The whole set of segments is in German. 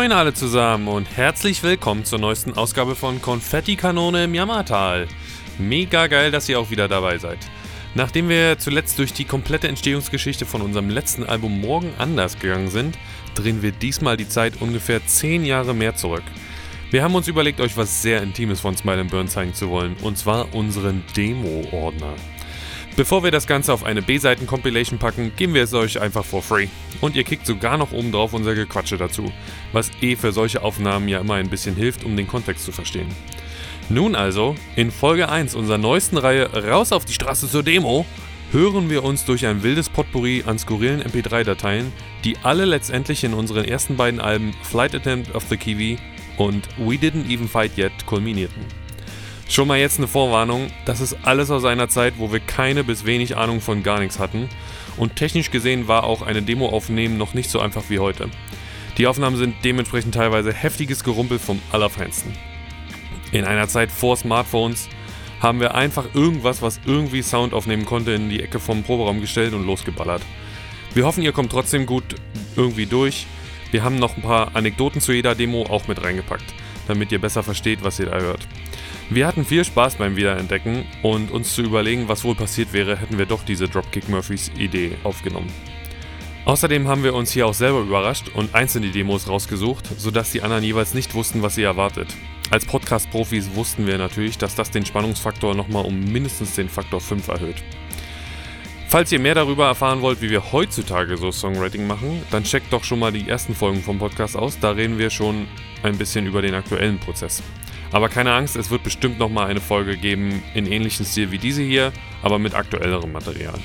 moin alle zusammen und herzlich willkommen zur neuesten Ausgabe von Konfetti-Kanone im Jammertal. Mega geil, dass ihr auch wieder dabei seid. Nachdem wir zuletzt durch die komplette Entstehungsgeschichte von unserem letzten Album Morgen anders gegangen sind, drehen wir diesmal die Zeit ungefähr 10 Jahre mehr zurück. Wir haben uns überlegt, euch was sehr Intimes von Smile Burn zeigen zu wollen, und zwar unseren Demo-Ordner. Bevor wir das Ganze auf eine B-Seiten-Compilation packen, geben wir es euch einfach for free. Und ihr kriegt sogar noch oben drauf unser Gequatsche dazu, was eh für solche Aufnahmen ja immer ein bisschen hilft, um den Kontext zu verstehen. Nun also, in Folge 1 unserer neuesten Reihe Raus auf die Straße zur Demo, hören wir uns durch ein wildes Potpourri an skurrilen MP3-Dateien, die alle letztendlich in unseren ersten beiden Alben Flight Attempt of the Kiwi und We Didn't Even Fight Yet kulminierten. Schon mal jetzt eine Vorwarnung, das ist alles aus einer Zeit, wo wir keine bis wenig Ahnung von gar nichts hatten und technisch gesehen war auch eine Demo aufnehmen noch nicht so einfach wie heute. Die Aufnahmen sind dementsprechend teilweise heftiges Gerumpel vom Allerfeinsten. In einer Zeit vor Smartphones haben wir einfach irgendwas, was irgendwie Sound aufnehmen konnte, in die Ecke vom Proberaum gestellt und losgeballert. Wir hoffen, ihr kommt trotzdem gut irgendwie durch. Wir haben noch ein paar Anekdoten zu jeder Demo auch mit reingepackt, damit ihr besser versteht, was ihr da hört. Wir hatten viel Spaß beim Wiederentdecken und uns zu überlegen, was wohl passiert wäre, hätten wir doch diese Dropkick Murphys Idee aufgenommen. Außerdem haben wir uns hier auch selber überrascht und einzelne Demos rausgesucht, sodass die anderen jeweils nicht wussten, was sie erwartet. Als Podcast-Profis wussten wir natürlich, dass das den Spannungsfaktor nochmal um mindestens den Faktor 5 erhöht. Falls ihr mehr darüber erfahren wollt, wie wir heutzutage so Songwriting machen, dann checkt doch schon mal die ersten Folgen vom Podcast aus, da reden wir schon ein bisschen über den aktuellen Prozess. Aber keine Angst, es wird bestimmt nochmal eine Folge geben in ähnlichem Stil wie diese hier, aber mit aktuellerem Material.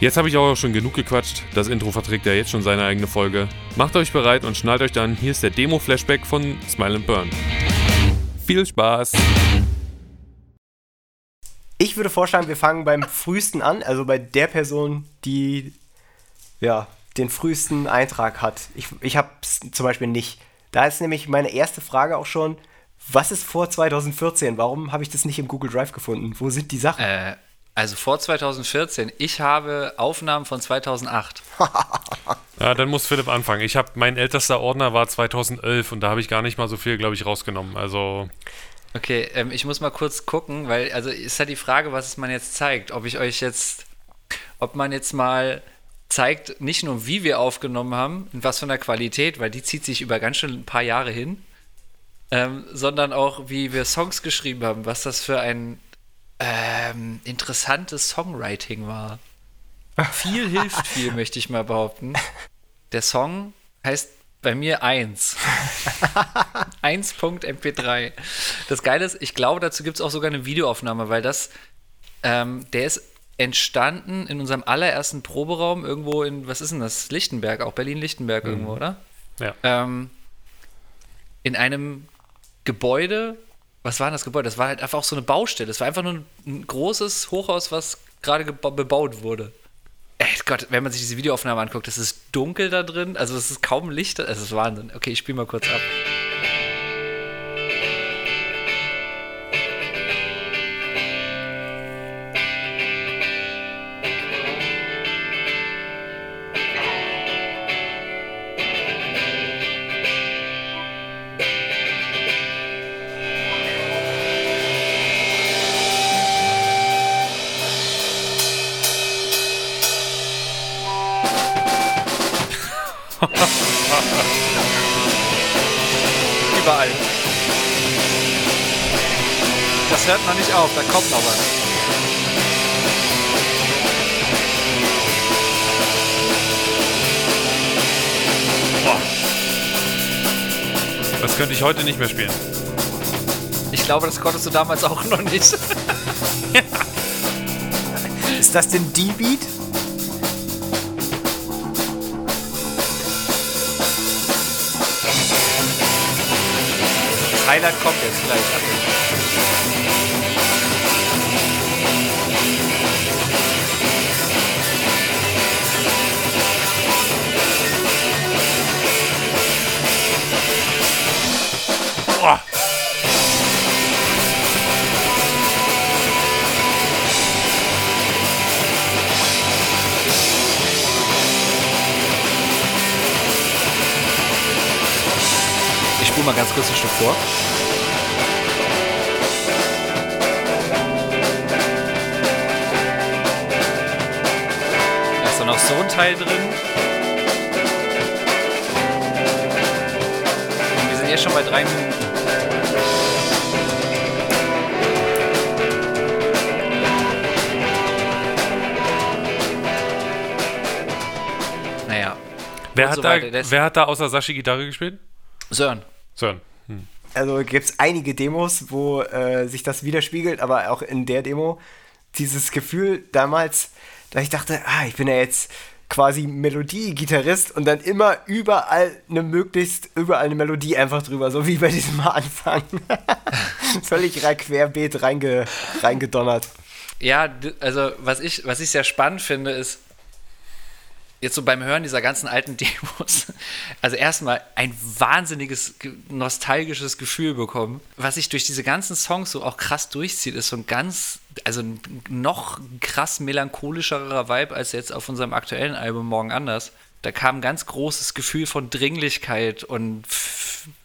Jetzt habe ich auch schon genug gequatscht. Das Intro verträgt ja jetzt schon seine eigene Folge. Macht euch bereit und schnallt euch dann. Hier ist der Demo-Flashback von Smile and Burn. Viel Spaß! Ich würde vorschlagen, wir fangen beim frühesten an, also bei der Person, die ja, den frühesten Eintrag hat. Ich, ich habe es zum Beispiel nicht. Da ist nämlich meine erste Frage auch schon, was ist vor 2014? Warum habe ich das nicht im Google Drive gefunden? Wo sind die Sachen? Äh, also vor 2014. Ich habe Aufnahmen von 2008. ja, dann muss Philipp anfangen. Ich habe mein ältester Ordner war 2011 und da habe ich gar nicht mal so viel, glaube ich, rausgenommen. Also Okay, ähm, ich muss mal kurz gucken, weil also ist halt die Frage, was man jetzt zeigt. Ob ich euch jetzt, ob man jetzt mal zeigt, nicht nur wie wir aufgenommen haben, in was für einer Qualität, weil die zieht sich über ganz schön ein paar Jahre hin, ähm, sondern auch, wie wir Songs geschrieben haben, was das für ein ähm, interessantes Songwriting war. viel hilft viel, möchte ich mal behaupten. Der Song heißt bei mir 1. 1.mp3. Das Geile ist, ich glaube, dazu gibt es auch sogar eine Videoaufnahme, weil das, ähm, der ist entstanden in unserem allerersten Proberaum irgendwo in, was ist denn das? Lichtenberg, auch Berlin-Lichtenberg mhm. irgendwo, oder? Ja. Ähm, in einem Gebäude, was war denn das Gebäude? Das war halt einfach auch so eine Baustelle. Das war einfach nur ein großes Hochhaus, was gerade bebaut wurde. Ey Gott, wenn man sich diese Videoaufnahme anguckt, es ist dunkel da drin, also es ist kaum Licht, es ist Wahnsinn. Okay, ich spiele mal kurz ab. Überall. Das hört noch nicht auf, da kommt noch was. Boah. Das könnte ich heute nicht mehr spielen. Ich glaube, das konntest du damals auch noch nicht. Ist das denn D-Beat? Highlight kommt jetzt gleich. Spule mal ganz kurz ein Stück vor. Da ist dann noch so ein Teil drin. Und wir sind jetzt schon bei drei Minuten. Naja, Wer hat, so da, wer hat da außer Sashi Gitarre gespielt? Sören. Sören. Also gibt es einige Demos, wo äh, sich das widerspiegelt, aber auch in der Demo dieses Gefühl damals, da ich dachte, ah, ich bin ja jetzt quasi Melodie-Gitarrist und dann immer überall eine möglichst überall eine Melodie einfach drüber, so wie bei diesem Anfang. Völlig querbeet reinge, reingedonnert. Ja, also was ich, was ich sehr spannend finde, ist jetzt so beim Hören dieser ganzen alten Demos, also erstmal ein wahnsinniges ge- nostalgisches Gefühl bekommen. Was sich durch diese ganzen Songs so auch krass durchzieht, ist so ein ganz, also ein noch krass melancholischerer Vibe als jetzt auf unserem aktuellen Album Morgen anders. Da kam ein ganz großes Gefühl von Dringlichkeit und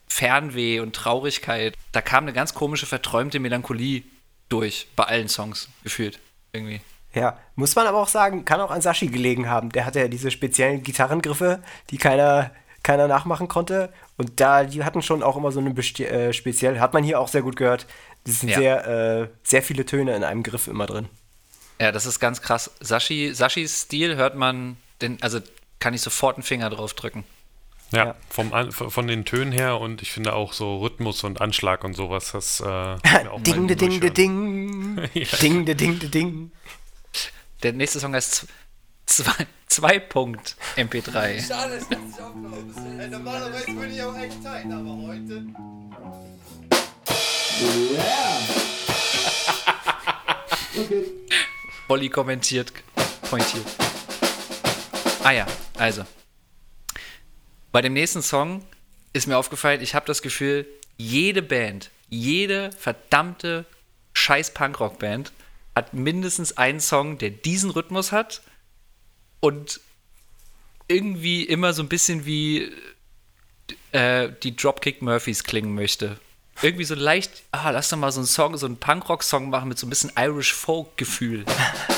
Fernweh und Traurigkeit. Da kam eine ganz komische, verträumte Melancholie durch, bei allen Songs gefühlt. Irgendwie. Ja, muss man aber auch sagen, kann auch an Sashi gelegen haben. Der hatte ja diese speziellen Gitarrengriffe, die keiner, keiner nachmachen konnte. Und da, die hatten schon auch immer so eine besti- äh, speziell, hat man hier auch sehr gut gehört. Das sind Ja. sehr, äh, sehr viele Töne in einem Griff immer drin. Ja, das ist ganz krass. Sashi, Sashis Stil hört man, den, also kann ich sofort einen Finger drauf drücken. Ja, Ja. Vom, An- von den Tönen her und ich finde auch so Rhythmus und Anschlag und sowas, das äh, mir auch ding, de, ding, de, ding. Ja. Ding, de, ding, de, ding. Der nächste Song heißt Z- zwei, zwei Punkt MP3. Schade, dass ich nicht aufgenommen ist. Äh, Normalerweise würde ich auch echt Zeit, aber heute. Olli kommentiert, pointiert. Ah ja, also. Bei dem nächsten Song ist mir aufgefallen, ich habe das Gefühl, jede Band, jede verdammte scheiß Punkrock-Band hat mindestens einen Song, der diesen Rhythmus hat und irgendwie immer so ein bisschen wie äh, die Dropkick Murphys klingen möchte. Irgendwie so leicht, ah, lass doch mal so einen Song, so einen Punkrock-Song machen mit so ein bisschen Irish Folk-Gefühl.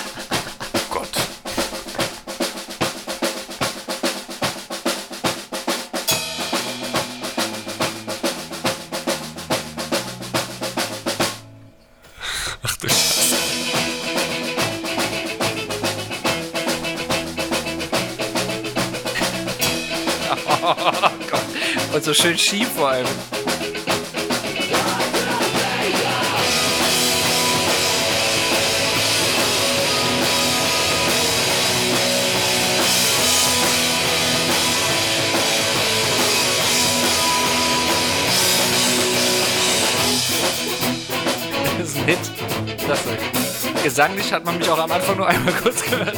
so schön schief vor allem. Das ist ein Hit. Das ist Gesanglich hat man mich auch am Anfang nur einmal kurz gehört.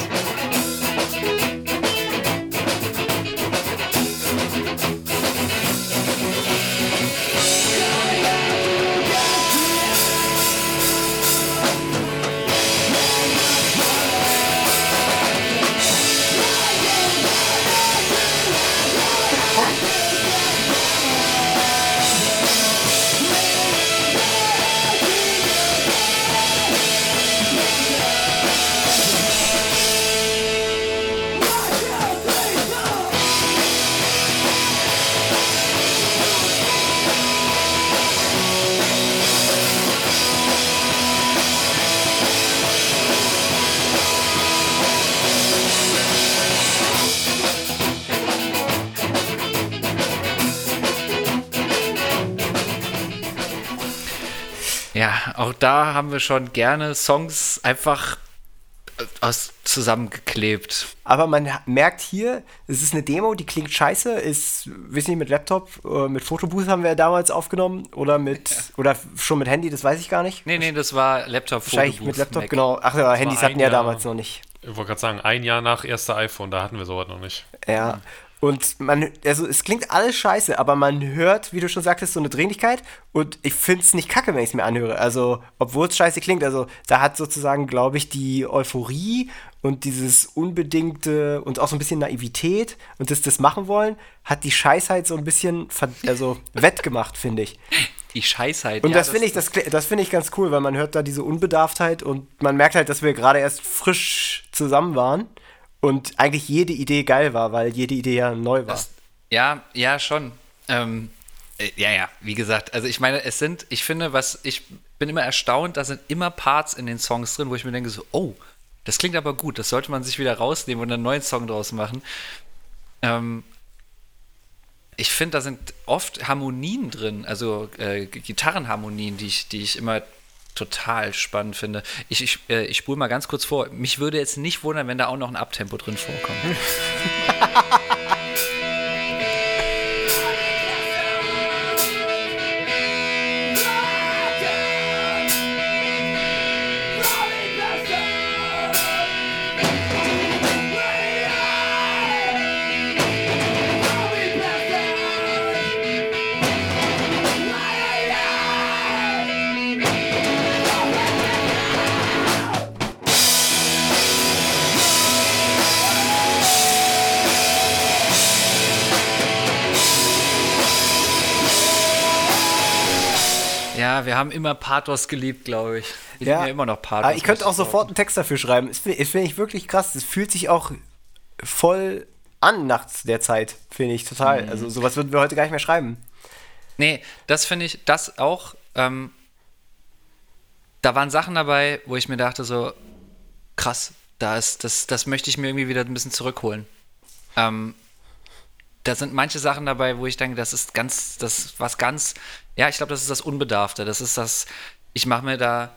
Auch da haben wir schon gerne Songs einfach äh, aus zusammengeklebt. Aber man merkt hier, es ist eine Demo, die klingt scheiße, ist, wissen nicht, mit Laptop, äh, mit Fotobooth haben wir damals aufgenommen oder mit, oder schon mit Handy, das weiß ich gar nicht. Nee, nee, das war Laptop Wahrscheinlich Fotobooth, mit Laptop, Mac. genau. Ach ja, Handys hatten ja damals noch nicht. Ich wollte gerade sagen, ein Jahr nach erster iPhone, da hatten wir sowas noch nicht. Ja. Und man, also es klingt alles scheiße, aber man hört, wie du schon sagtest, so eine Dringlichkeit und ich finde es nicht kacke, wenn ich es mir anhöre. Also, obwohl es scheiße klingt, also da hat sozusagen, glaube ich, die Euphorie und dieses unbedingte und auch so ein bisschen Naivität und das, das machen wollen, hat die Scheißheit so ein bisschen also wettgemacht, finde ich. Die Scheißheit. Und ja, das finde ich, das, das finde ich ganz cool, weil man hört da diese Unbedarftheit und man merkt halt, dass wir gerade erst frisch zusammen waren und eigentlich jede Idee geil war, weil jede Idee ja neu war. Das, ja, ja, schon. Ähm, äh, ja, ja, wie gesagt, also ich meine, es sind, ich finde, was, ich bin immer erstaunt, da sind immer Parts in den Songs drin, wo ich mir denke so, oh, das klingt aber gut, das sollte man sich wieder rausnehmen und einen neuen Song draus machen. Ähm, ich finde, da sind oft Harmonien drin, also äh, Gitarrenharmonien, die ich, die ich immer total spannend finde. Ich, ich, äh, ich spule mal ganz kurz vor. Mich würde jetzt nicht wundern, wenn da auch noch ein Abtempo drin vorkommt. Ja, wir haben immer Pathos geliebt, glaube ich. Wir lieben ja immer noch Pathos. Aber ich könnte auch sofort einen Text dafür schreiben. Das finde find ich wirklich krass. Das fühlt sich auch voll an nach der Zeit, finde ich total. Mhm. Also sowas würden wir heute gar nicht mehr schreiben. Nee, das finde ich, das auch, ähm, da waren Sachen dabei, wo ich mir dachte so, krass, da ist, das, das möchte ich mir irgendwie wieder ein bisschen zurückholen. Ähm, da sind manche Sachen dabei, wo ich denke, das ist ganz, das ist was ganz, ja, ich glaube, das ist das Unbedarfte. Das ist das, ich mache mir da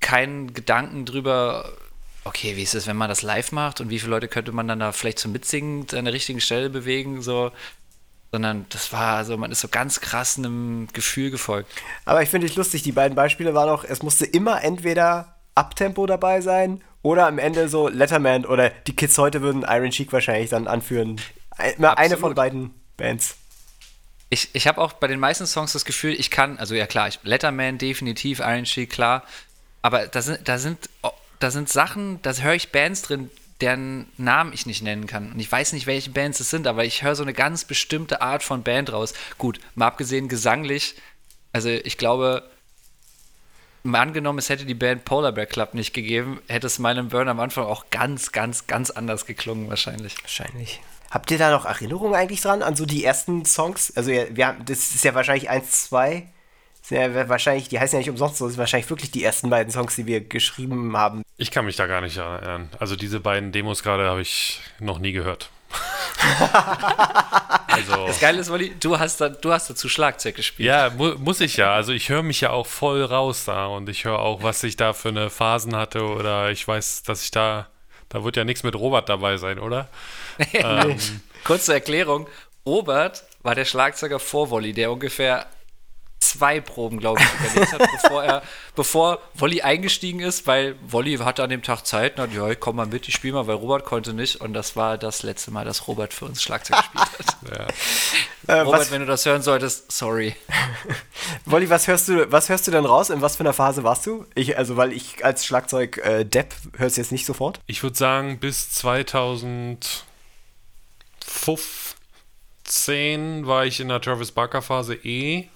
keinen Gedanken drüber, okay, wie ist es, wenn man das live macht und wie viele Leute könnte man dann da vielleicht so mitsingend an der richtigen Stelle bewegen, so. Sondern das war, also man ist so ganz krass einem Gefühl gefolgt. Aber ich finde es lustig, die beiden Beispiele waren auch, es musste immer entweder Abtempo dabei sein oder am Ende so Letterman oder die Kids heute würden Iron Cheek wahrscheinlich dann anführen. Immer eine Absolut. von beiden Bands. Ich, ich habe auch bei den meisten Songs das Gefühl, ich kann, also ja klar, ich, Letterman definitiv, Iron Sheik, klar, aber da sind, da sind, oh, da sind Sachen, da höre ich Bands drin, deren Namen ich nicht nennen kann. Und ich weiß nicht, welche Bands es sind, aber ich höre so eine ganz bestimmte Art von Band raus. Gut, mal abgesehen gesanglich, also ich glaube, mal angenommen, es hätte die Band Polar Bear Club nicht gegeben, hätte es meinem Burn am Anfang auch ganz, ganz, ganz anders geklungen wahrscheinlich. Wahrscheinlich. Habt ihr da noch Erinnerungen eigentlich dran an so die ersten Songs? Also ja, wir haben, das ist ja wahrscheinlich eins, zwei. Sind ja wahrscheinlich, die heißen ja nicht umsonst so, das sind wahrscheinlich wirklich die ersten beiden Songs, die wir geschrieben haben. Ich kann mich da gar nicht erinnern. Also diese beiden Demos gerade habe ich noch nie gehört. also Das Geile ist, Wolli, du hast, da, du hast dazu Schlagzeug gespielt. ja, mu muss ich ja. Also ich höre mich ja auch voll raus da und ich höre auch, was ich da für eine Phasen hatte oder ich weiß, dass ich da, da wird ja nichts mit Robert dabei sein, oder? ähm, Kurze Erklärung: Robert war der Schlagzeuger vor Wolli, der ungefähr zwei Proben, glaube ich, überlebt hat, bevor er, bevor Wolli eingestiegen ist, weil Wolli hatte an dem Tag Zeit und hat, ja, ich komm mal mit, ich spiele mal, weil Robert konnte nicht. Und das war das letzte Mal, dass Robert für uns Schlagzeug gespielt hat. Äh, Robert, was, wenn du das hören solltest, sorry. Wolli, was hörst du, was hörst du denn raus? In was für einer Phase warst du? Ich, also, weil ich als Schlagzeug äh, Depp hörst jetzt nicht sofort. Ich würde sagen, bis 2015 war ich in der Travis Barker Phase E.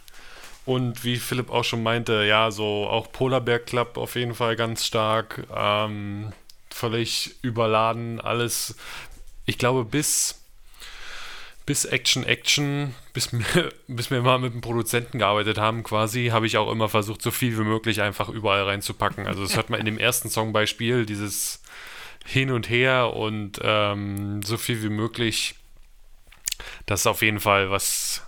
Und wie Philipp auch schon meinte, ja, so auch Polar Bear Club auf jeden Fall ganz stark. Ähm, völlig überladen, alles. Ich glaube, bis, bis Action Action, bis, wir- bis wir mal mit dem Produzenten gearbeitet haben, quasi, habe ich auch immer versucht, so viel wie möglich einfach überall reinzupacken. Also, das hört man in dem ersten Songbeispiel, dieses hin und her und ähm, so viel wie möglich. Das ist auf jeden Fall was.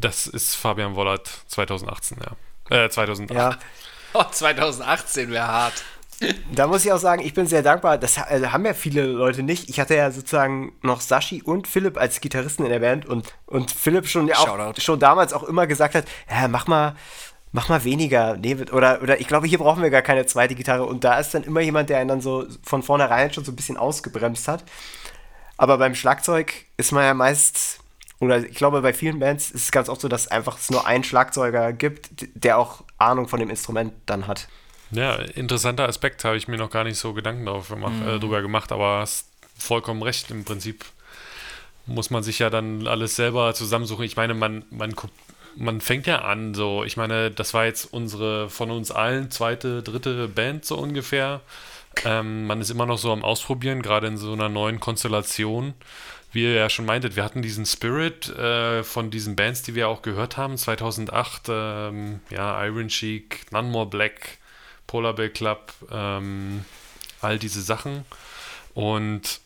Das ist Fabian Wollert 2018, ja. Äh, 2008. Ja, Oh, 2018 wäre hart. da muss ich auch sagen, ich bin sehr dankbar. Das also haben ja viele Leute nicht. Ich hatte ja sozusagen noch Sashi und Philipp als Gitarristen in der Band und, und Philipp schon, ja auch, schon damals auch immer gesagt hat, ja, mach mal, mach mal weniger. Nee, oder, oder ich glaube, hier brauchen wir gar keine zweite Gitarre. Und da ist dann immer jemand, der einen dann so von vornherein schon so ein bisschen ausgebremst hat. Aber beim Schlagzeug ist man ja meist, oder ich glaube, bei vielen Bands ist es ganz oft so, dass einfach es nur einen Schlagzeuger gibt, der auch Ahnung von dem Instrument dann hat. Ja, interessanter Aspekt, habe ich mir noch gar nicht so Gedanken gemacht, äh, drüber gemacht, aber hast vollkommen recht. Im Prinzip muss man sich ja dann alles selber zusammensuchen. Ich meine, man, man, man fängt ja an, so, ich meine, das war jetzt unsere von uns allen zweite, dritte Band so ungefähr. Ähm, man ist immer noch so am Ausprobieren, gerade in so einer neuen Konstellation. Wie ihr ja schon meintet, wir hatten diesen Spirit äh, von diesen Bands, die wir auch gehört haben, 2008, ähm, ja, Iron Chic, None More Black, Polar Bear Club, ähm, all diese Sachen. Und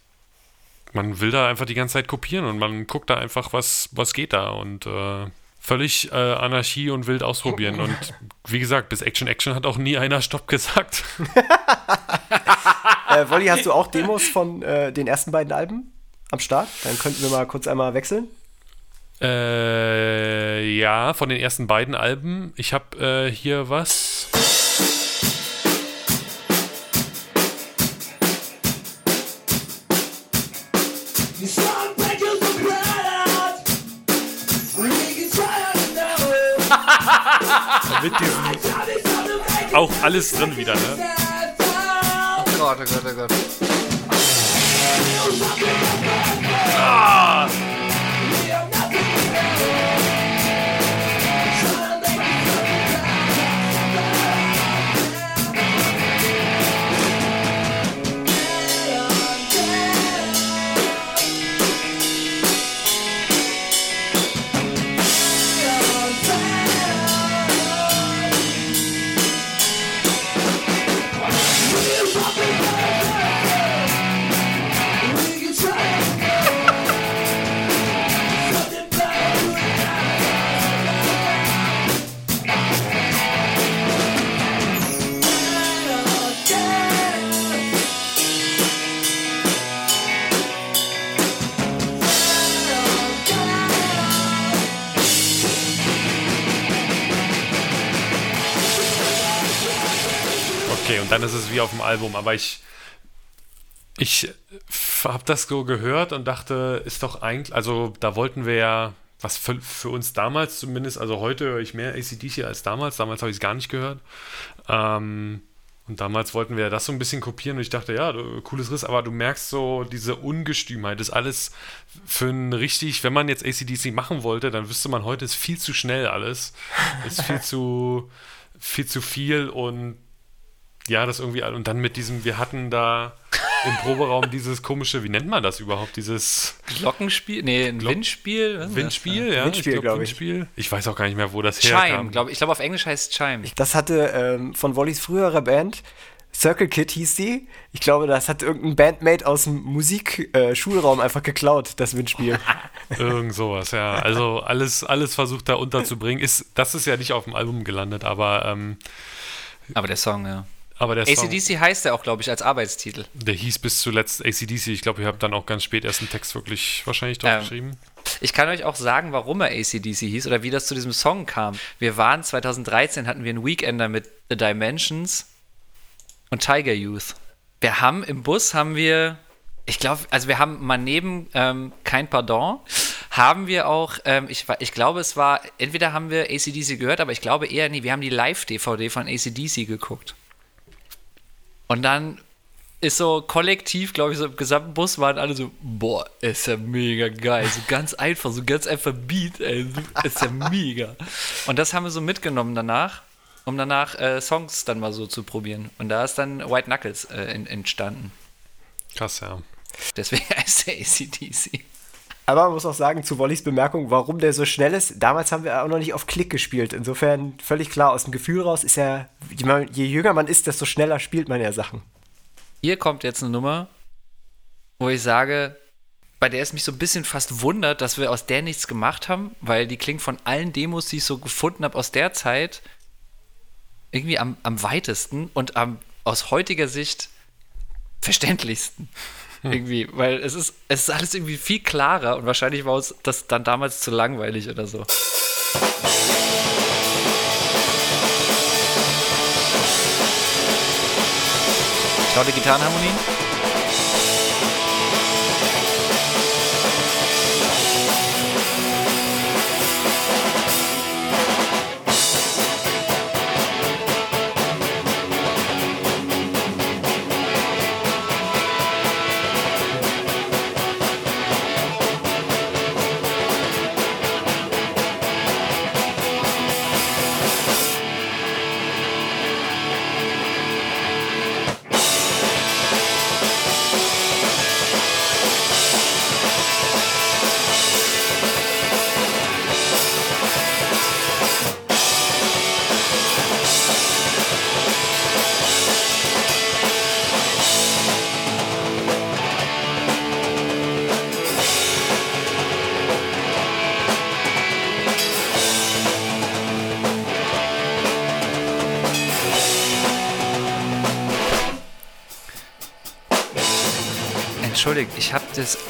man will da einfach die ganze Zeit kopieren und man guckt da einfach, was, was geht da und äh, völlig äh, Anarchie und wild ausprobieren. Und wie gesagt, bis Action Action hat auch nie einer Stopp gesagt. Äh, Wolli, hast du auch Demos von äh, den ersten beiden Alben am Start? Dann könnten wir mal kurz einmal wechseln. äh, ja, von den ersten beiden Alben. Ich habe äh, hier was. Mit diesem auch alles drin wieder, ne? Oh Gott, oh Gott, oh Gott. Okay, dann ist es wie auf dem Album, aber ich ich habe das so gehört und dachte, ist doch eigentlich, also da wollten wir ja, was für, für uns damals zumindest, also heute höre ich mehr ACDC als damals, damals habe ich es gar nicht gehört. Ähm, und damals wollten wir ja das so ein bisschen kopieren und ich dachte, ja, du- cooles Riss, aber du merkst so diese Ungestümheit, das ist alles für ein richtig, wenn man jetzt ACDC machen wollte, dann wüsste man heute, ist viel zu schnell alles, ist viel zu, viel zu viel und ja, das irgendwie, und dann mit diesem, wir hatten da im Proberaum dieses komische, wie nennt man das überhaupt, dieses Glockenspiel? Nee, ein Windspiel? Was ist das? Windspiel, ja? Windspiel, glaub, glaub ich. Windspiel. Ich weiß auch gar nicht mehr, wo das Chime, herkam. glaube ich. Ich glaube, auf Englisch heißt Chime. Das hatte ähm, von Wollis früherer Band, Circle Kid hieß die. Ich glaube, das hat irgendein Bandmate aus dem Musikschulraum einfach geklaut, das Windspiel. Irgend sowas, ja. Also alles, alles versucht da unterzubringen. Ist, das ist ja nicht auf dem Album gelandet, aber, ähm, Aber der Song, ja. Aber der Song, ACDC heißt er auch, glaube ich, als Arbeitstitel. der hieß bis zuletzt ACDC. Ich glaube, ihr habt dann auch ganz spät erst einen Text wirklich wahrscheinlich drauf Ähm, geschrieben. Ich kann euch auch sagen, warum er ACDC hieß oder wie das zu diesem Song kam. Wir waren 2013, hatten wir einen Weekender mit The Dimensions und Tiger Youth. Wir haben im Bus haben wir, ich glaube, also wir haben mal neben ähm, Kein Pardon, haben wir auch, ähm, ich, ich glaube, es war, entweder haben wir ACDC gehört, aber ich glaube eher, nee, wir haben die Live-DVD von ACDC geguckt. Und dann ist so kollektiv, glaube ich, so im gesamten Bus waren alle so, boah, ist ja mega geil. So ganz einfach, so ganz einfach Beat, ey, ist ja mega. Und das haben wir so mitgenommen danach, um danach äh, Songs dann mal so zu probieren. Und da ist dann White Knuckles äh, in, entstanden. Krass, ja. Deswegen heißt der ACDC. Aber man muss auch sagen, zu Wollis Bemerkung, warum der so schnell ist, damals haben wir auch noch nicht auf Klick gespielt. Insofern völlig klar, aus dem Gefühl raus ist man, je jünger man ist, desto schneller spielt man ja Sachen. Hier kommt jetzt eine Nummer, wo ich sage, bei der es mich so ein bisschen fast wundert, dass wir aus der nichts gemacht haben, weil die klingt von allen Demos, die ich so gefunden habe aus der Zeit, irgendwie am, am weitesten und am aus heutiger Sicht verständlichsten. Irgendwie, weil es ist, es ist alles irgendwie viel klarer und wahrscheinlich war uns das dann damals zu langweilig oder so. Laute Gitarrenharmonien.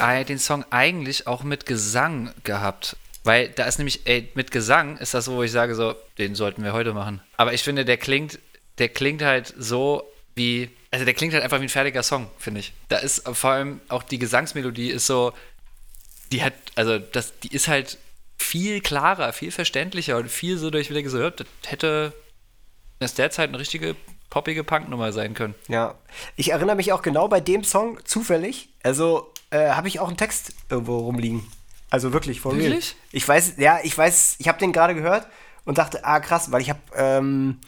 Äh, den Song eigentlich auch mit Gesang gehabt. Weil da ist nämlich, ey, mit Gesang ist das so, wo ich sage, so, den sollten wir heute machen. Aber ich finde, der klingt, der klingt halt so wie, also der klingt halt einfach wie ein fertiger Song, finde ich. Da ist vor allem auch die Gesangsmelodie ist so, die hat, also das, die ist halt viel klarer, viel verständlicher und viel so durch wieder gesagt, das hätte das derzeit eine richtige poppige Punknummer sein können. Ja, ich erinnere mich auch genau bei dem Song zufällig. Also äh, habe ich auch einen Text irgendwo rumliegen. Also wirklich, for real. Wirklich? Ich weiß, ja, ich weiß, ich habe den gerade gehört und dachte, ah krass, weil ich habe ähm,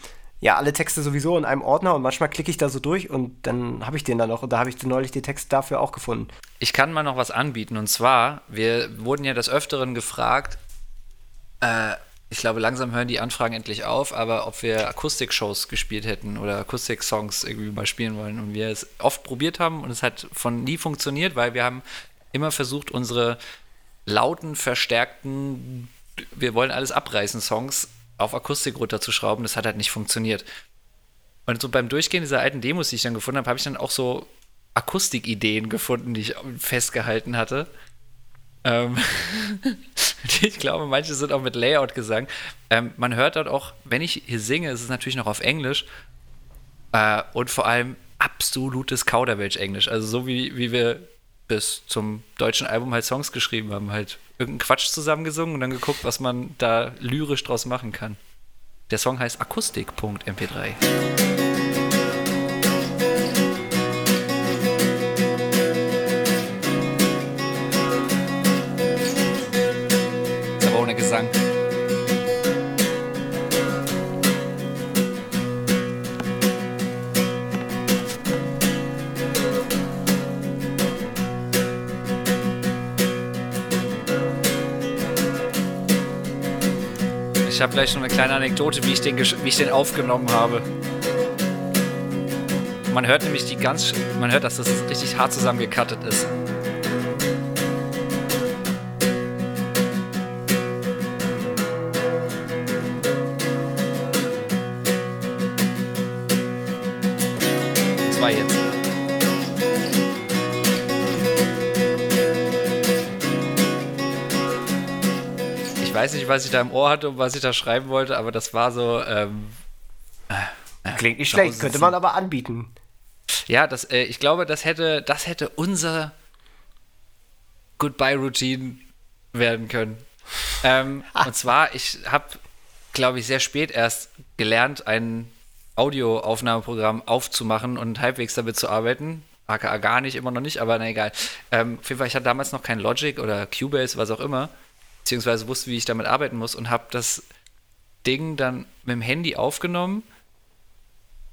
ja alle Texte sowieso in einem Ordner und manchmal klicke ich da so durch und dann habe ich den dann noch und da habe ich neulich den Text dafür auch gefunden. Ich kann mal noch was anbieten und zwar, wir wurden ja des Öfteren gefragt, äh, ich glaube, langsam hören die Anfragen endlich auf, aber ob wir Akustik-Shows gespielt hätten oder Akustik-Songs irgendwie mal spielen wollen und wir es oft probiert haben und es hat von nie funktioniert, weil wir haben immer versucht, unsere lauten, verstärkten, wir wollen alles abreißen Songs auf Akustik runterzuschrauben. Das hat halt nicht funktioniert. Und so beim Durchgehen dieser alten Demos, die ich dann gefunden habe, habe ich dann auch so Akustikideen gefunden, die ich festgehalten hatte. Ähm ich glaube, manche sind auch mit Layout-Gesang. Ähm, man hört dort auch, wenn ich hier singe, ist es natürlich noch auf Englisch. Äh, und vor allem absolutes Kauderwelsch-Englisch. Also so wie, wie wir bis zum deutschen Album halt Songs geschrieben haben, halt irgendeinen Quatsch zusammengesungen und dann geguckt, was man da lyrisch draus machen kann. Der Song heißt Akustik.mp3. Gesang. Ich habe gleich noch eine kleine Anekdote, wie ich den, wie ich den aufgenommen habe. Man hört nämlich die ganz, man hört, dass das richtig hart zusammengekattet ist. Zwar jetzt. Ich weiß nicht, was ich da im Ohr hatte und was ich da schreiben wollte, aber das war so. Ähm, Klingt nicht schlecht, könnte man aber anbieten. Ja, das, äh, ich glaube, das hätte, das hätte unser Goodbye-Routine werden können. Ähm, und zwar, ich habe, glaube ich, sehr spät erst gelernt, ein Audioaufnahmeprogramm aufzumachen und halbwegs damit zu arbeiten. AKA gar nicht, immer noch nicht, aber na egal. Ähm, auf jeden Fall, ich hatte damals noch kein Logic oder Cubase, was auch immer, beziehungsweise wusste, wie ich damit arbeiten muss und habe das Ding dann mit dem Handy aufgenommen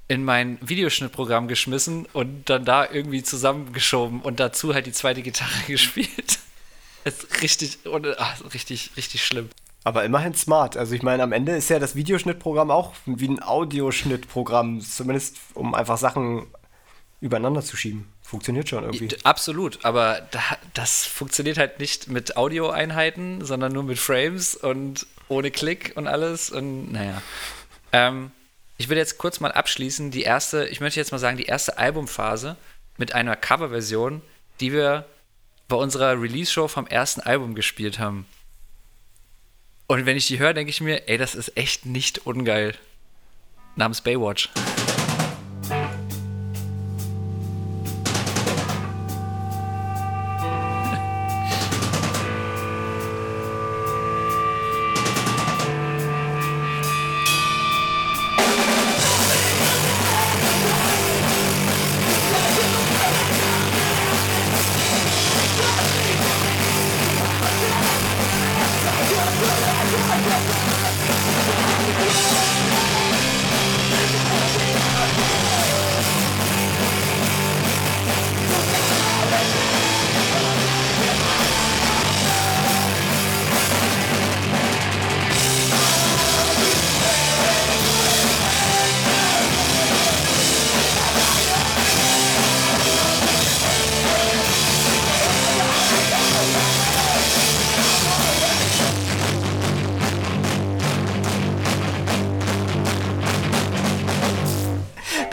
in mein Videoschnittprogramm geschmissen und dann da irgendwie zusammengeschoben und dazu halt die zweite Gitarre gespielt. Das ist richtig, ach, richtig, richtig schlimm. Aber immerhin smart. Also ich meine, am Ende ist ja das Videoschnittprogramm auch wie ein Audioschnittprogramm, zumindest um einfach Sachen übereinander zu schieben. Funktioniert schon irgendwie. Absolut, aber da, das funktioniert halt nicht mit Audioeinheiten, sondern nur mit Frames und ohne Klick und alles und naja. Ähm, ich will jetzt kurz mal abschließen, die erste, ich möchte jetzt mal sagen, die erste Albumphase mit einer Coverversion, die wir bei unserer Release-Show vom ersten Album gespielt haben. Und wenn ich die höre, denke ich mir, ey, das ist echt nicht ungeil. Namens Baywatch.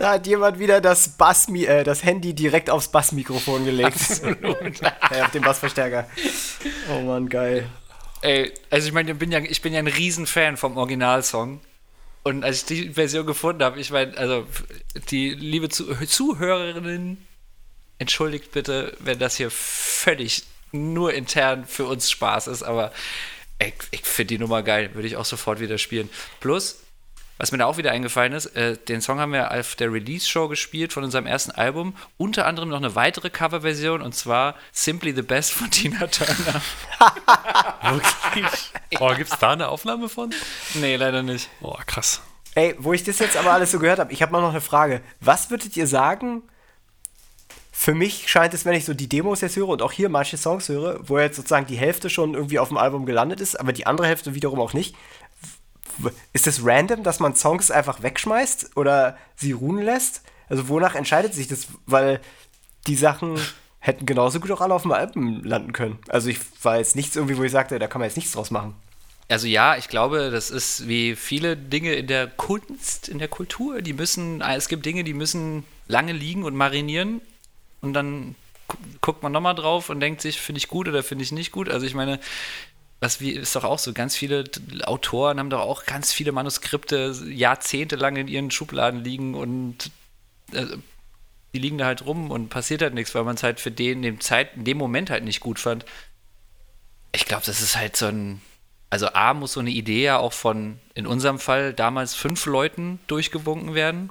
Da hat jemand wieder das, Bassmi äh, das Handy direkt aufs Bassmikrofon gelegt. Absolut. ja, auf den Bassverstärker. Oh Mann, geil. Ey, also ich meine, ich bin ja, ich bin ja ein Riesenfan vom Originalsong. Und als ich die Version gefunden habe, ich meine, also die liebe Zuh Zuhörerinnen, entschuldigt bitte, wenn das hier völlig nur intern für uns Spaß ist, aber ich, ich finde die Nummer geil, würde ich auch sofort wieder spielen. Plus, was mir da auch wieder eingefallen ist, äh, den Song haben wir auf der Release-Show gespielt von unserem ersten Album. Unter anderem noch eine weitere Coverversion und zwar Simply the Best von Tina Turner. Wirklich? Oh, gibt's da eine Aufnahme von? Nee, leider nicht. Oh, krass. Ey, wo ich das jetzt aber alles so gehört habe, ich habe mal noch eine Frage. Was würdet ihr sagen? Für mich scheint es, wenn ich so die Demos jetzt höre und auch hier manche Songs höre, wo jetzt sozusagen die Hälfte schon irgendwie auf dem Album gelandet ist, aber die andere Hälfte wiederum auch nicht, ist es random, dass man Songs einfach wegschmeißt oder sie ruhen lässt? Also wonach entscheidet sich das? Weil die Sachen hätten genauso gut auch alle auf dem Album landen können. Also ich war jetzt nichts irgendwie, wo ich sagte, da kann man jetzt nichts draus machen. Also ja, ich glaube, das ist wie viele Dinge in der Kunst, in der Kultur, die müssen, es gibt Dinge, die müssen lange liegen und marinieren und dann guckt man nochmal drauf und denkt sich, finde ich gut oder finde ich nicht gut. Also ich meine, was wie ist doch auch so, ganz viele Autoren haben doch auch ganz viele Manuskripte jahrzehntelang in ihren Schubladen liegen und also, die liegen da halt rum und passiert halt nichts, weil man es halt für den in dem Zeit, in dem Moment halt nicht gut fand. Ich glaube, das ist halt so ein also A muss so eine Idee ja auch von, in unserem Fall, damals fünf Leuten durchgewunken werden.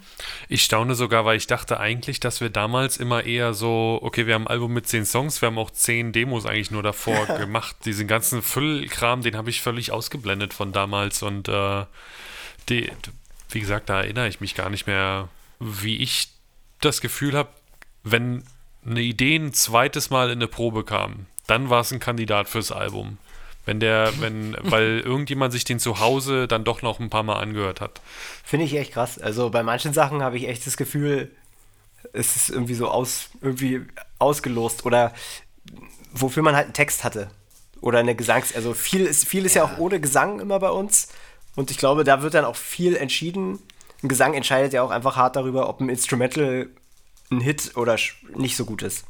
Ich staune sogar, weil ich dachte eigentlich, dass wir damals immer eher so, okay, wir haben ein Album mit zehn Songs, wir haben auch zehn Demos eigentlich nur davor gemacht. Diesen ganzen Füllkram, den habe ich völlig ausgeblendet von damals und äh, die, wie gesagt, da erinnere ich mich gar nicht mehr, wie ich das Gefühl habe, wenn eine Idee ein zweites Mal in eine Probe kam, dann war es ein Kandidat fürs Album. Wenn der, wenn, weil irgendjemand sich den zu Hause dann doch noch ein paar Mal angehört hat. Finde ich echt krass. Also bei manchen Sachen habe ich echt das Gefühl, es ist irgendwie so aus, irgendwie ausgelost oder wofür man halt einen Text hatte. Oder eine Gesangs-, also viel ist, viel ist ja. ja auch ohne Gesang immer bei uns. Und ich glaube, da wird dann auch viel entschieden. Ein Gesang entscheidet ja auch einfach hart darüber, ob ein Instrumental ein Hit oder nicht so gut ist.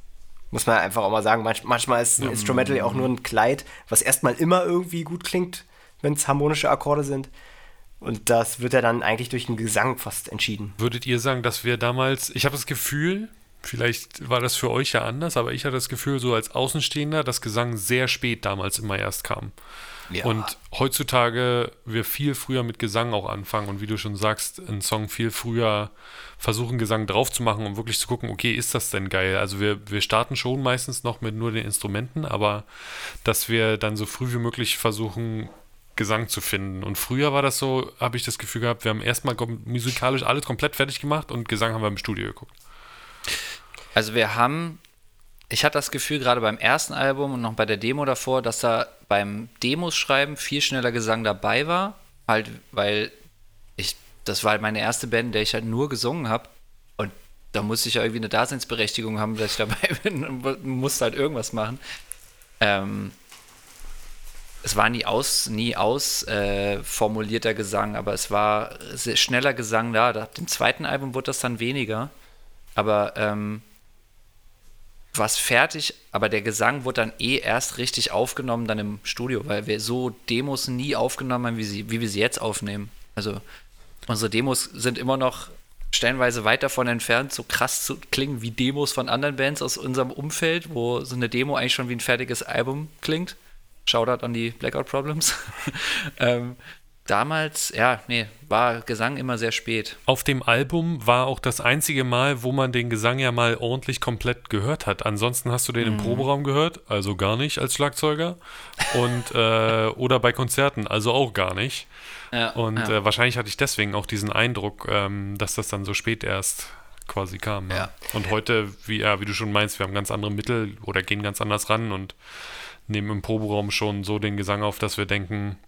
Muss man einfach auch mal sagen. Manch, manchmal ist ein Instrumental ja auch nur ein Kleid, was erstmal immer irgendwie gut klingt, wenn es harmonische Akkorde sind. Und das wird ja dann eigentlich durch den Gesang fast entschieden. Würdet ihr sagen, dass wir damals, ich habe das Gefühl, vielleicht war das für euch ja anders, aber ich hatte das Gefühl, so als Außenstehender, dass Gesang sehr spät damals immer erst kam. Ja. Und heutzutage wir viel früher mit Gesang auch anfangen und wie du schon sagst, einen Song viel früher versuchen, Gesang drauf zu machen, um wirklich zu gucken, okay, ist das denn geil? Also wir, wir starten schon meistens noch mit nur den Instrumenten, aber dass wir dann so früh wie möglich versuchen, Gesang zu finden. Und früher war das so, habe ich das Gefühl gehabt, wir haben erstmal musikalisch alles komplett fertig gemacht und Gesang haben wir im Studio geguckt. Also wir haben, ich hatte das Gefühl, gerade beim ersten Album und noch bei der Demo davor, dass da beim Demos schreiben viel schneller Gesang dabei war. Halt, weil ich das war halt meine erste Band, in der ich halt nur gesungen habe. Und da musste ich ja irgendwie eine Daseinsberechtigung haben, dass ich dabei bin und musste halt irgendwas machen. Ähm, es war nie aus, nie ausformulierter äh, Gesang, aber es war schneller Gesang da. Ab dem zweiten Album wurde das dann weniger. Aber ähm, was fertig, aber der Gesang wurde dann eh erst richtig aufgenommen dann im Studio, weil wir so Demos nie aufgenommen haben, wie, sie, wie wir sie jetzt aufnehmen. Also unsere Demos sind immer noch stellenweise weit davon entfernt, so krass zu klingen wie Demos von anderen Bands aus unserem Umfeld, wo so eine Demo eigentlich schon wie ein fertiges Album klingt. Shoutout an die Blackout Problems. ähm, damals, ja, nee, war Gesang immer sehr spät. Auf dem Album war auch das einzige Mal, wo man den Gesang ja mal ordentlich komplett gehört hat. Ansonsten hast du den mhm. im Proberaum gehört, also gar nicht als Schlagzeuger. Und äh, oder bei Konzerten, also auch gar nicht. Ja, und ja. Äh, wahrscheinlich hatte ich deswegen auch diesen Eindruck, ähm, dass das dann so spät erst quasi kam. Ja. Und heute, wie, ja, wie du schon meinst, wir haben ganz andere Mittel oder gehen ganz anders ran und nehmen im Proberaum schon so den Gesang auf, dass wir denken,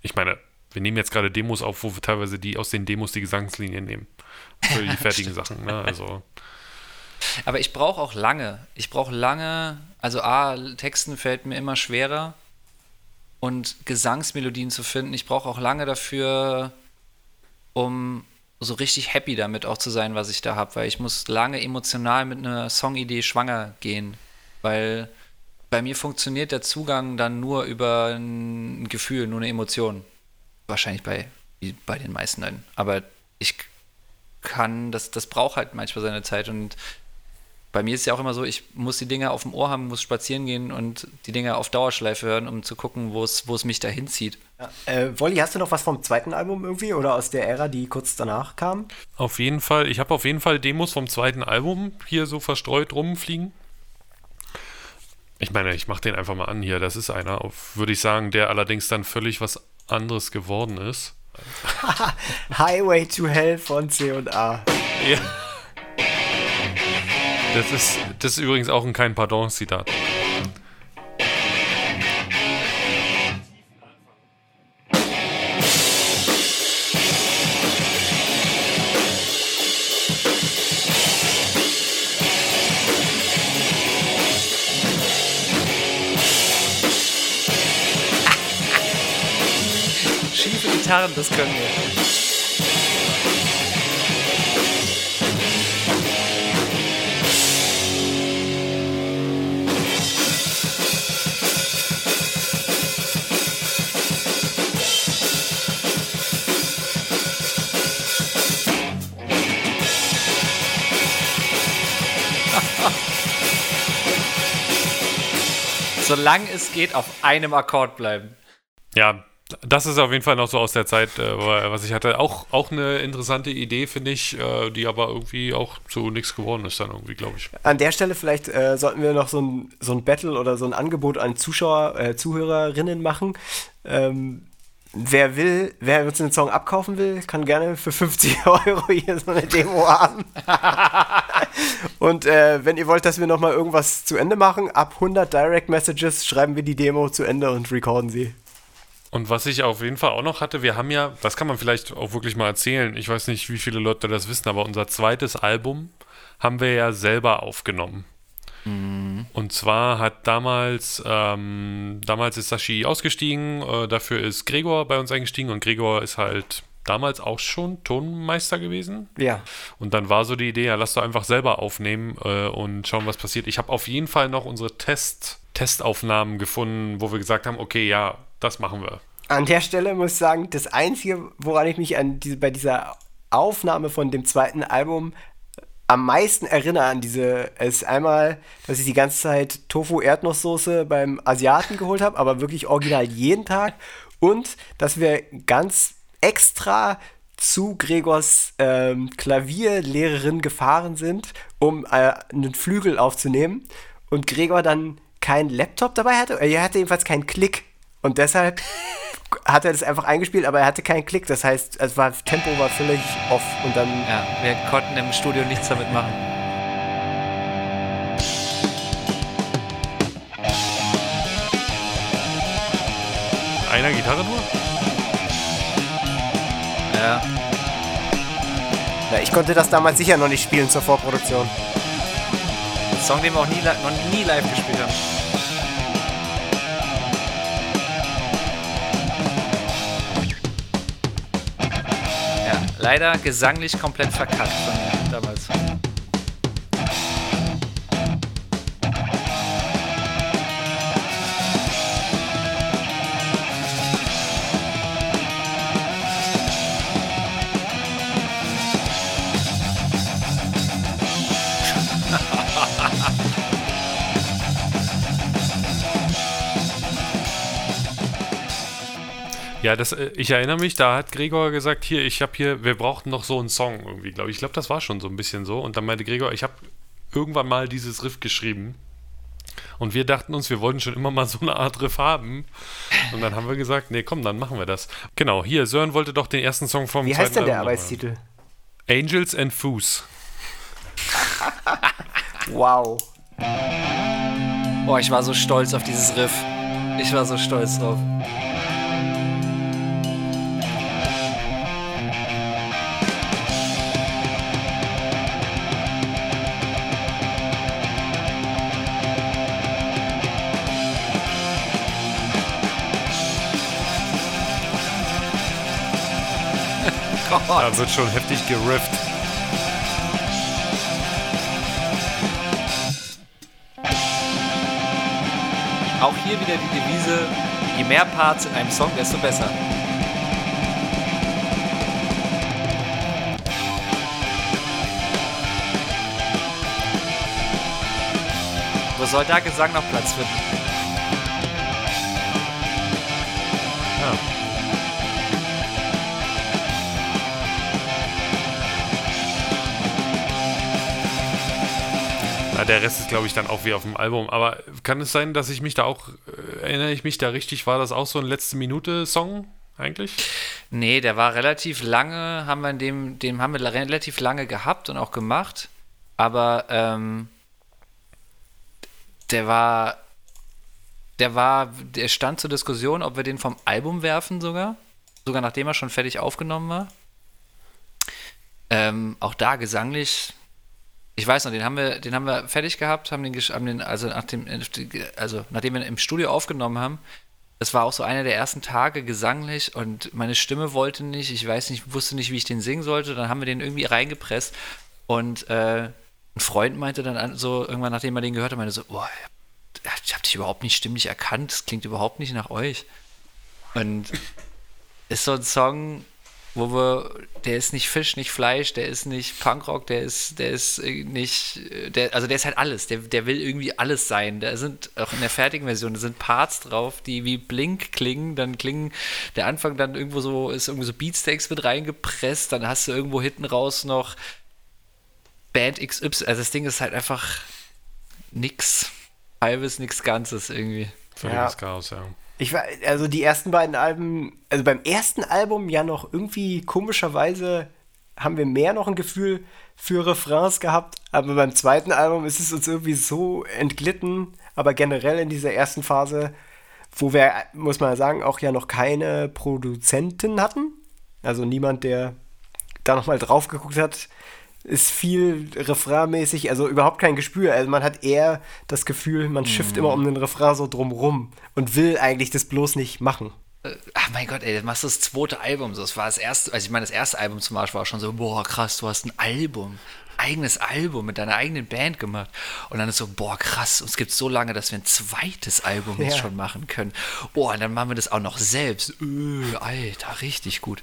ich meine, wir nehmen jetzt gerade Demos auf, wo wir teilweise die aus den Demos die Gesangslinien nehmen. Für die fertigen Sachen, ne? Also. Aber ich brauche auch lange. Ich brauche lange, also A, Texten fällt mir immer schwerer und Gesangsmelodien zu finden. Ich brauche auch lange dafür, um so richtig happy damit auch zu sein, was ich da habe, weil ich muss lange emotional mit einer Songidee schwanger gehen, weil bei mir funktioniert der Zugang dann nur über ein Gefühl, nur eine Emotion. Wahrscheinlich bei, wie bei den meisten dann. Aber ich kann, das, das braucht halt manchmal seine Zeit und bei mir ist es ja auch immer so, ich muss die Dinge auf dem Ohr haben, muss spazieren gehen und die Dinge auf Dauerschleife hören, um zu gucken, wo es, wo es mich dahin zieht. Ja. Äh, Wolli, hast du noch was vom zweiten Album irgendwie oder aus der Ära, die kurz danach kam? Auf jeden Fall, ich habe auf jeden Fall Demos vom zweiten Album hier so verstreut rumfliegen. Ich meine, ich mache den einfach mal an hier. Das ist einer, würde ich sagen, der allerdings dann völlig was anderes geworden ist. Highway to Hell von C&A. Ja. Das ist, das ist übrigens auch ein kein Gitarren, das können wir. solange es geht, auf einem Akkord bleiben. Ja, das ist auf jeden Fall noch so aus der Zeit, äh, was ich hatte. Auch, auch eine interessante Idee, finde ich, äh, die aber irgendwie auch zu nichts geworden ist dann irgendwie, glaube ich. An der Stelle vielleicht äh, sollten wir noch so ein, so ein Battle oder so ein Angebot an Zuschauer, äh, Zuhörerinnen machen. Ähm, wer will, wer uns den Song abkaufen will, kann gerne für 50 Euro hier so eine Demo haben. Und äh, wenn ihr wollt, dass wir nochmal irgendwas zu Ende machen, ab 100 Direct Messages schreiben wir die Demo zu Ende und recorden sie. Und was ich auf jeden Fall auch noch hatte, wir haben ja, das kann man vielleicht auch wirklich mal erzählen, ich weiß nicht, wie viele Leute das wissen, aber unser zweites Album haben wir ja selber aufgenommen. Mhm. Und zwar hat damals, ähm, damals ist Sashi ausgestiegen, äh, dafür ist Gregor bei uns eingestiegen und Gregor ist halt damals auch schon Tonmeister gewesen. Ja. Und dann war so die Idee, ja, lass doch einfach selber aufnehmen äh, und schauen, was passiert. Ich habe auf jeden Fall noch unsere Test, Testaufnahmen gefunden, wo wir gesagt haben, okay, ja, das machen wir. An der Stelle muss ich sagen, das Einzige, woran ich mich an diese, bei dieser Aufnahme von dem zweiten Album am meisten erinnere an diese, ist einmal, dass ich die ganze Zeit Tofu-Erdnusssoße beim Asiaten geholt habe, aber wirklich original jeden Tag. Und dass wir ganz extra zu Gregors ähm, Klavierlehrerin gefahren sind, um äh, einen Flügel aufzunehmen. Und Gregor dann keinen Laptop dabei hatte. Er hatte jedenfalls keinen Klick. Und deshalb hat er das einfach eingespielt, aber er hatte keinen Klick. Das heißt, es war, Tempo war völlig off. Und dann. Ja, wir konnten im Studio nichts damit machen. Einer Gitarre nur? Ja. Ja, ich konnte das damals sicher noch nicht spielen zur Vorproduktion. Ein Song, den wir auch nie, noch nie live gespielt haben. Leider gesanglich komplett verkackt von mir damals. Ja, das, äh, ich erinnere mich, da hat Gregor gesagt, hier, ich habe hier, wir brauchten noch so einen Song irgendwie, glaube ich. Ich glaube, das war schon so ein bisschen so. Und dann meinte Gregor, ich habe irgendwann mal dieses Riff geschrieben. Und wir dachten uns, wir wollten schon immer mal so eine Art Riff haben. Und dann haben wir gesagt, nee, komm, dann machen wir das. Genau, hier, Sören wollte doch den ersten Song vom Wie heißt denn der Arbeitstitel? Angels and Foos. wow. Boah, ich war so stolz auf dieses Riff. Ich war so stolz drauf. Da wird schon heftig gerifft. Auch hier wieder die Devise, je mehr Parts in einem Song, desto besser. Wo soll da Gesang noch Platz finden? Der Rest ist, glaube ich, dann auch wie auf dem Album. Aber kann es sein, dass ich mich da auch, äh, erinnere ich mich da richtig, war das auch so ein letzte Minute-Song eigentlich? Nee, der war relativ lange, haben wir in dem, dem haben wir relativ lange gehabt und auch gemacht. Aber ähm, der war, der war, der stand zur Diskussion, ob wir den vom Album werfen sogar. Sogar nachdem er schon fertig aufgenommen war. Ähm, auch da gesanglich, ich weiß noch, den haben wir, den haben wir fertig gehabt, haben den, haben den also, nach dem, also nachdem wir im Studio aufgenommen haben, das war auch so einer der ersten Tage gesanglich und meine Stimme wollte nicht, ich weiß nicht, wusste nicht, wie ich den singen sollte. Dann haben wir den irgendwie reingepresst und äh, ein Freund meinte dann an- so irgendwann, nachdem er den gehört hat, meinte so, boah, ich habe dich überhaupt nicht stimmlich erkannt, das klingt überhaupt nicht nach euch. Und ist so ein Song, wo wir, der ist nicht Fisch, nicht Fleisch, der ist nicht Punkrock, der ist, der ist äh, nicht, äh, der, also der ist halt alles, der, der will irgendwie alles sein. Da sind auch in der fertigen Version, da sind Parts drauf, die wie Blink klingen, dann klingen, der Anfang dann irgendwo so, ist irgendwie so Beatsteaks mit reingepresst, dann hast du irgendwo hinten raus noch Band XY, also das Ding ist halt einfach nix, halbes, nix Ganzes irgendwie. Völliges Ja. Chaos, ja. Ich war, also die ersten beiden Alben, also beim ersten Album ja noch irgendwie komischerweise haben wir mehr noch ein Gefühl für Refrains gehabt, aber beim zweiten Album ist es uns irgendwie so entglitten, aber generell in dieser ersten Phase, wo wir, muss man sagen, auch ja noch keine Produzenten hatten, also niemand, der da nochmal drauf geguckt hat, ist viel refrainmäßig, also überhaupt kein Gespür. Also man hat eher das Gefühl, man schifft immer um den Refrain so drumrum und will eigentlich das bloß nicht machen. Ach mein Gott, ey, das machst du das zweite Album. So, das war das erste, also ich meine, das erste Album zum Beispiel war schon so, boah, krass, du hast ein Album, eigenes Album mit deiner eigenen Band gemacht. Und dann ist so, boah, krass, uns gibt so lange, dass wir ein zweites Album jetzt Ja. schon machen können. Oh, und dann machen wir das auch noch selbst. Öh, Alter, richtig gut.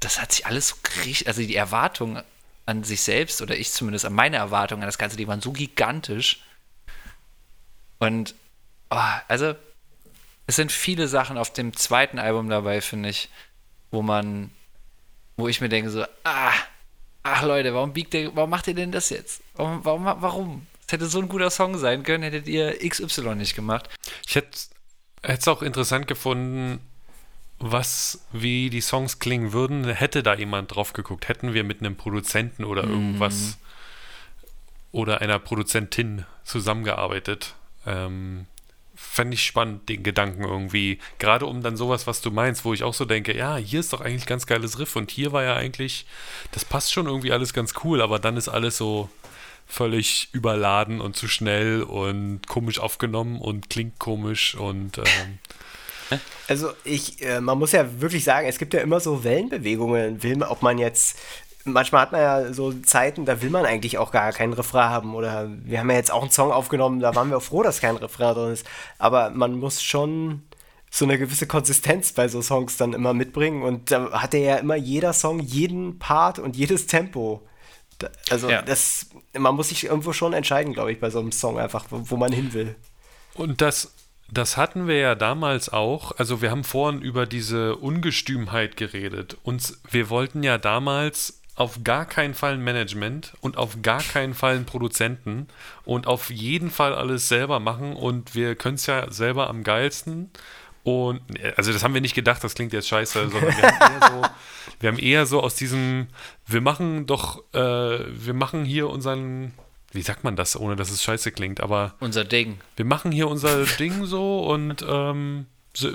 Das hat sich alles so richtig, also die Erwartungen an sich selbst, oder ich zumindest, an meine Erwartungen an das Ganze, die waren so gigantisch. Und, oh, also, es sind viele Sachen auf dem zweiten Album dabei, finde ich, wo man, wo ich mir denke so, ah, ach Leute, warum biegt ihr, warum macht ihr denn das jetzt? Warum, warum, warum? Es hätte so ein guter Song sein können, hättet ihr XY nicht gemacht. Ich hätte es auch interessant gefunden, was, wie die Songs klingen würden, hätte da jemand drauf geguckt. Hätten wir mit einem Produzenten oder irgendwas oder einer Produzentin zusammengearbeitet. Ähm, Fände ich spannend, den Gedanken irgendwie. Gerade um dann sowas, was du meinst, wo ich auch so denke, ja, hier ist doch eigentlich ganz geiles Riff und hier war ja eigentlich, das passt schon irgendwie alles ganz cool, aber dann ist alles so völlig überladen und zu schnell und komisch aufgenommen und klingt komisch und ähm, Also ich, äh, man muss ja wirklich sagen, es gibt ja immer so Wellenbewegungen. Will man, ob man jetzt, manchmal hat man ja so Zeiten, da will man eigentlich auch gar keinen Refrain haben. Oder wir haben ja jetzt auch einen Song aufgenommen, da waren wir auch froh, dass kein Refrain drin ist. Aber man muss schon so eine gewisse Konsistenz bei so Songs dann immer mitbringen. Und da hatte ja immer jeder Song jeden Part und jedes Tempo. Also Ja. das, man muss sich irgendwo schon entscheiden, glaube ich, bei so einem Song einfach, wo, wo man hin will. Und das, das hatten wir ja damals auch. Also wir haben vorhin über diese Ungestümheit geredet. Uns, wir wollten ja damals auf gar keinen Fall ein Management und auf gar keinen Fall einen Produzenten und auf jeden Fall alles selber machen und wir können es ja selber am geilsten. Und also das haben wir nicht gedacht, das klingt jetzt scheiße, sondern wir haben eher so, wir haben eher so aus diesem, wir machen doch, äh, wir machen hier unseren, wie sagt man das, ohne dass es scheiße klingt, aber Unser Ding. wir machen hier unser Ding so und ähm,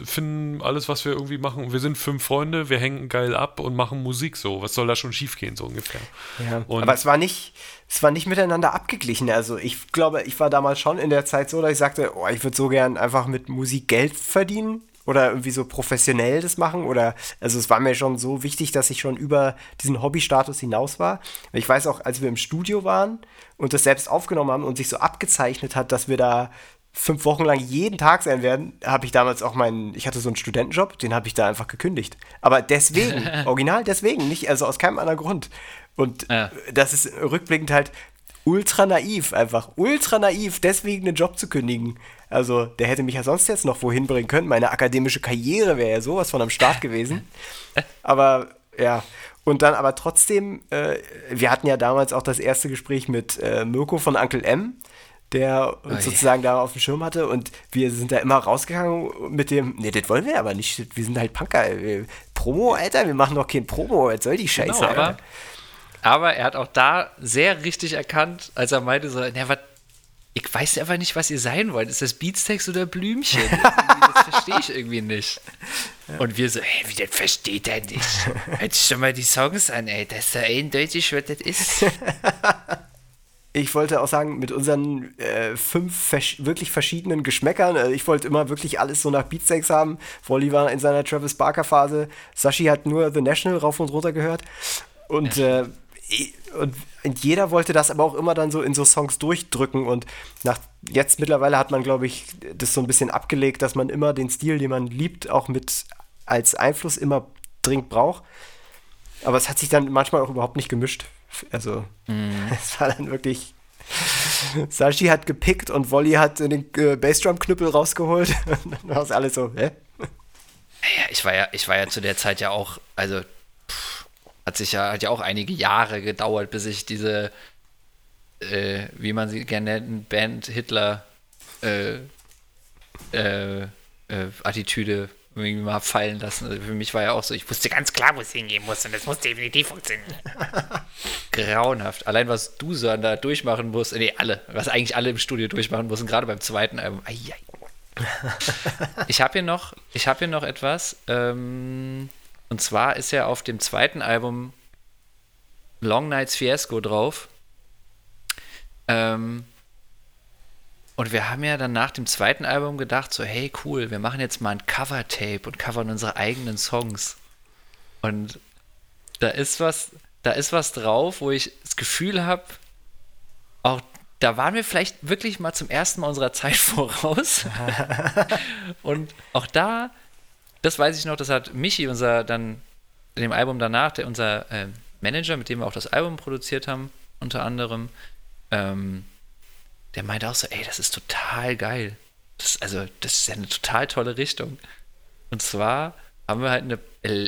finden alles, was wir irgendwie machen. Wir sind fünf Freunde, wir hängen geil ab und machen Musik so. Was soll da schon schiefgehen, so ungefähr? Ja, Und- aber es war nicht, es war nicht miteinander abgeglichen. Also ich glaube, ich war damals schon in der Zeit so, dass ich sagte, oh, ich würde so gern einfach mit Musik Geld verdienen. Oder irgendwie so professionell das machen oder also es war mir schon so wichtig, dass ich schon über diesen Hobbystatus hinaus war. Ich weiß auch, als wir im Studio waren und das selbst aufgenommen haben und sich so abgezeichnet hat, dass wir da fünf Wochen lang jeden Tag sein werden, habe ich damals auch meinen, ich hatte so einen Studentenjob, den habe ich da einfach gekündigt. Aber deswegen, original deswegen, nicht, also aus keinem anderen Grund. Und Ja. das ist rückblickend halt ultra naiv, einfach ultra naiv, deswegen einen Job zu kündigen. Also, der hätte mich ja sonst jetzt noch wohin bringen können. Meine akademische Karriere wäre ja sowas von am Start gewesen. Aber ja, und dann aber trotzdem, äh, wir hatten ja damals auch das erste Gespräch mit äh, Mirko von Uncle M, der uns Ui. sozusagen da auf dem Schirm hatte und wir sind da immer rausgegangen mit dem, nee, das wollen wir aber nicht, wir sind halt Punker, wir, Promo, Alter, wir machen doch kein Promo, was soll die Scheiße, Genau, aber, Alter? Aber er hat auch da sehr richtig erkannt, als er meinte so, na, was, ich weiß einfach nicht, was ihr sein wollt. Ist das Beatsteaks oder Blümchen? das verstehe ich irgendwie nicht. Und wir so, hey, wie das versteht er nicht? Hört sich schon mal die Songs an, ey. Das ist ja eindeutig, was das ist. Ich wollte auch sagen, mit unseren äh, fünf versch wirklich verschiedenen Geschmäckern, äh, ich wollte immer wirklich alles so nach Beatsteaks haben. Wally war in seiner Travis Barker Phase, Sashi hat nur The National rauf und runter gehört. Und, äh, i- und, und jeder wollte das aber auch immer dann so in so Songs durchdrücken. Und nach jetzt mittlerweile hat man, glaube ich, das so ein bisschen abgelegt, dass man immer den Stil, den man liebt, auch mit als Einfluss immer dringend braucht. Aber es hat sich dann manchmal auch überhaupt nicht gemischt. Also, es war dann wirklich. Sashi hat gepickt und Wolli hat den äh, Bassdrum-Knüppel rausgeholt. Und dann war es alles so, hä? Ja, ich war ja, ich war ja zu der Zeit ja auch, also hat sich ja, hat ja auch einige Jahre gedauert, bis ich diese, äh, wie man sie gerne nennt, Band Hitler äh, äh, äh, Attitüde irgendwie mal fallen lassen. Also für mich war ja auch so, ich wusste ganz klar, wo es hingehen muss und das muss definitiv funktionieren. Grauenhaft. Allein was du so da durchmachen musst, nee, alle, was eigentlich alle im Studio durchmachen mussten, gerade beim zweiten Album. Ai, ai. Ich habe hier noch, ich habe hier noch etwas. Ähm, und zwar ist ja auf dem zweiten Album Long Nights Fiasco drauf. Ähm, und wir haben ja dann nach dem zweiten Album gedacht, so, hey, cool, wir machen jetzt mal ein Cover-Tape und covern unsere eigenen Songs. Und da ist was, da ist was drauf, wo ich das Gefühl habe, auch da waren wir vielleicht wirklich mal zum ersten Mal unserer Zeit voraus. und auch da, das weiß ich noch, das hat Michi, unser dann in dem Album danach, der unser äh, Manager, mit dem wir auch das Album produziert haben, unter anderem, ähm, der meinte auch so, ey, das ist total geil. Das, also, das ist ja eine total tolle Richtung. Und zwar haben wir halt eine,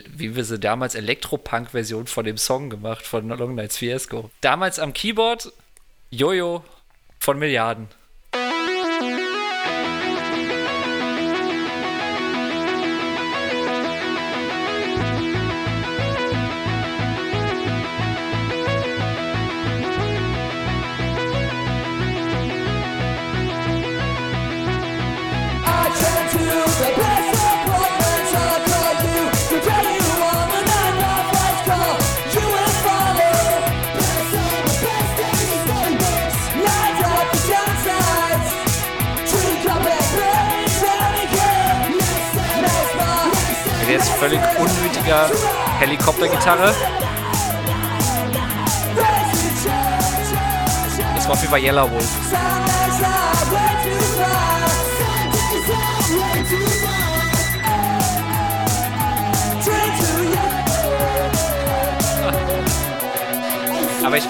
wie wir sie damals, Elektropunk-Version von dem Song gemacht, von Long Nights Fiasco. Damals am Keyboard Jojo von Milliarden. Völlig unnötiger Helikoptergitarre. Das war jeden Fall Yellow Wolf. Aber ich.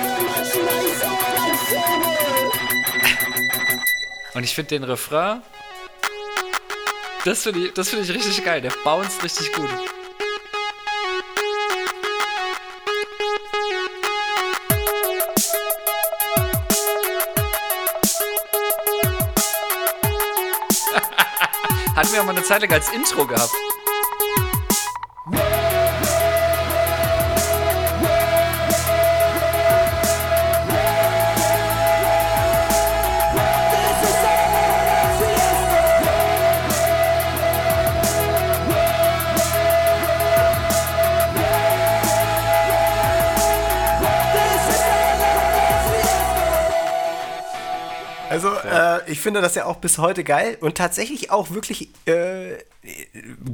Und ich finde den Refrain. Das finde ich, find ich richtig geil. Der bounced richtig gut. Hatten wir auch mal eine Zeit lang als Intro gehabt. Also, Äh, ich finde das ja auch bis heute geil und tatsächlich auch wirklich äh,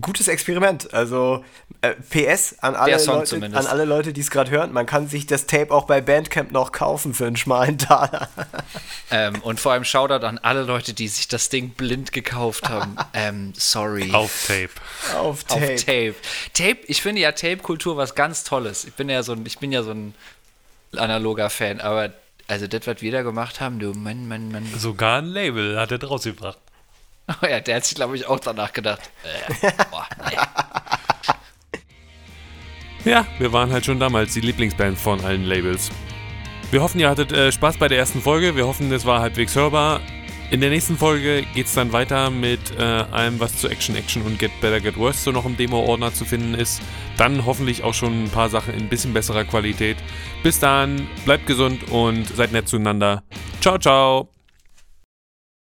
gutes Experiment. Also äh, PS an alle, Song Leute, zumindest. an alle Leute, die es gerade hören. Man kann sich das Tape auch bei Bandcamp noch kaufen für einen schmalen Taler. Ähm, und vor allem Shoutout an alle Leute, die sich das Ding blind gekauft haben. ähm, sorry. Auf Tape. Auf Auf Tape. Tape. Tape, ich finde ja Tape-Kultur was ganz Tolles. Ich bin ja so ein, ich bin ja so ein analoger Fan, aber also das, was wir da gemacht haben, du Mann, Mann, Mann. Sogar ein Label hat er draus gebracht. Oh ja, der hat sich, glaube ich, auch danach gedacht. Äh, boah, nee. Ja, wir waren halt schon damals die Lieblingsband von allen Labels. Wir hoffen, ihr hattet äh, Spaß bei der ersten Folge. Wir hoffen, es war halbwegs hörbar. In der nächsten Folge geht es dann weiter mit äh, allem, was zu Action, Action und Get Better, Get Worse so noch im Demo-Ordner zu finden ist. Dann hoffentlich auch schon ein paar Sachen in ein bisschen besserer Qualität. Bis dann, bleibt gesund und seid nett zueinander. Ciao, ciao.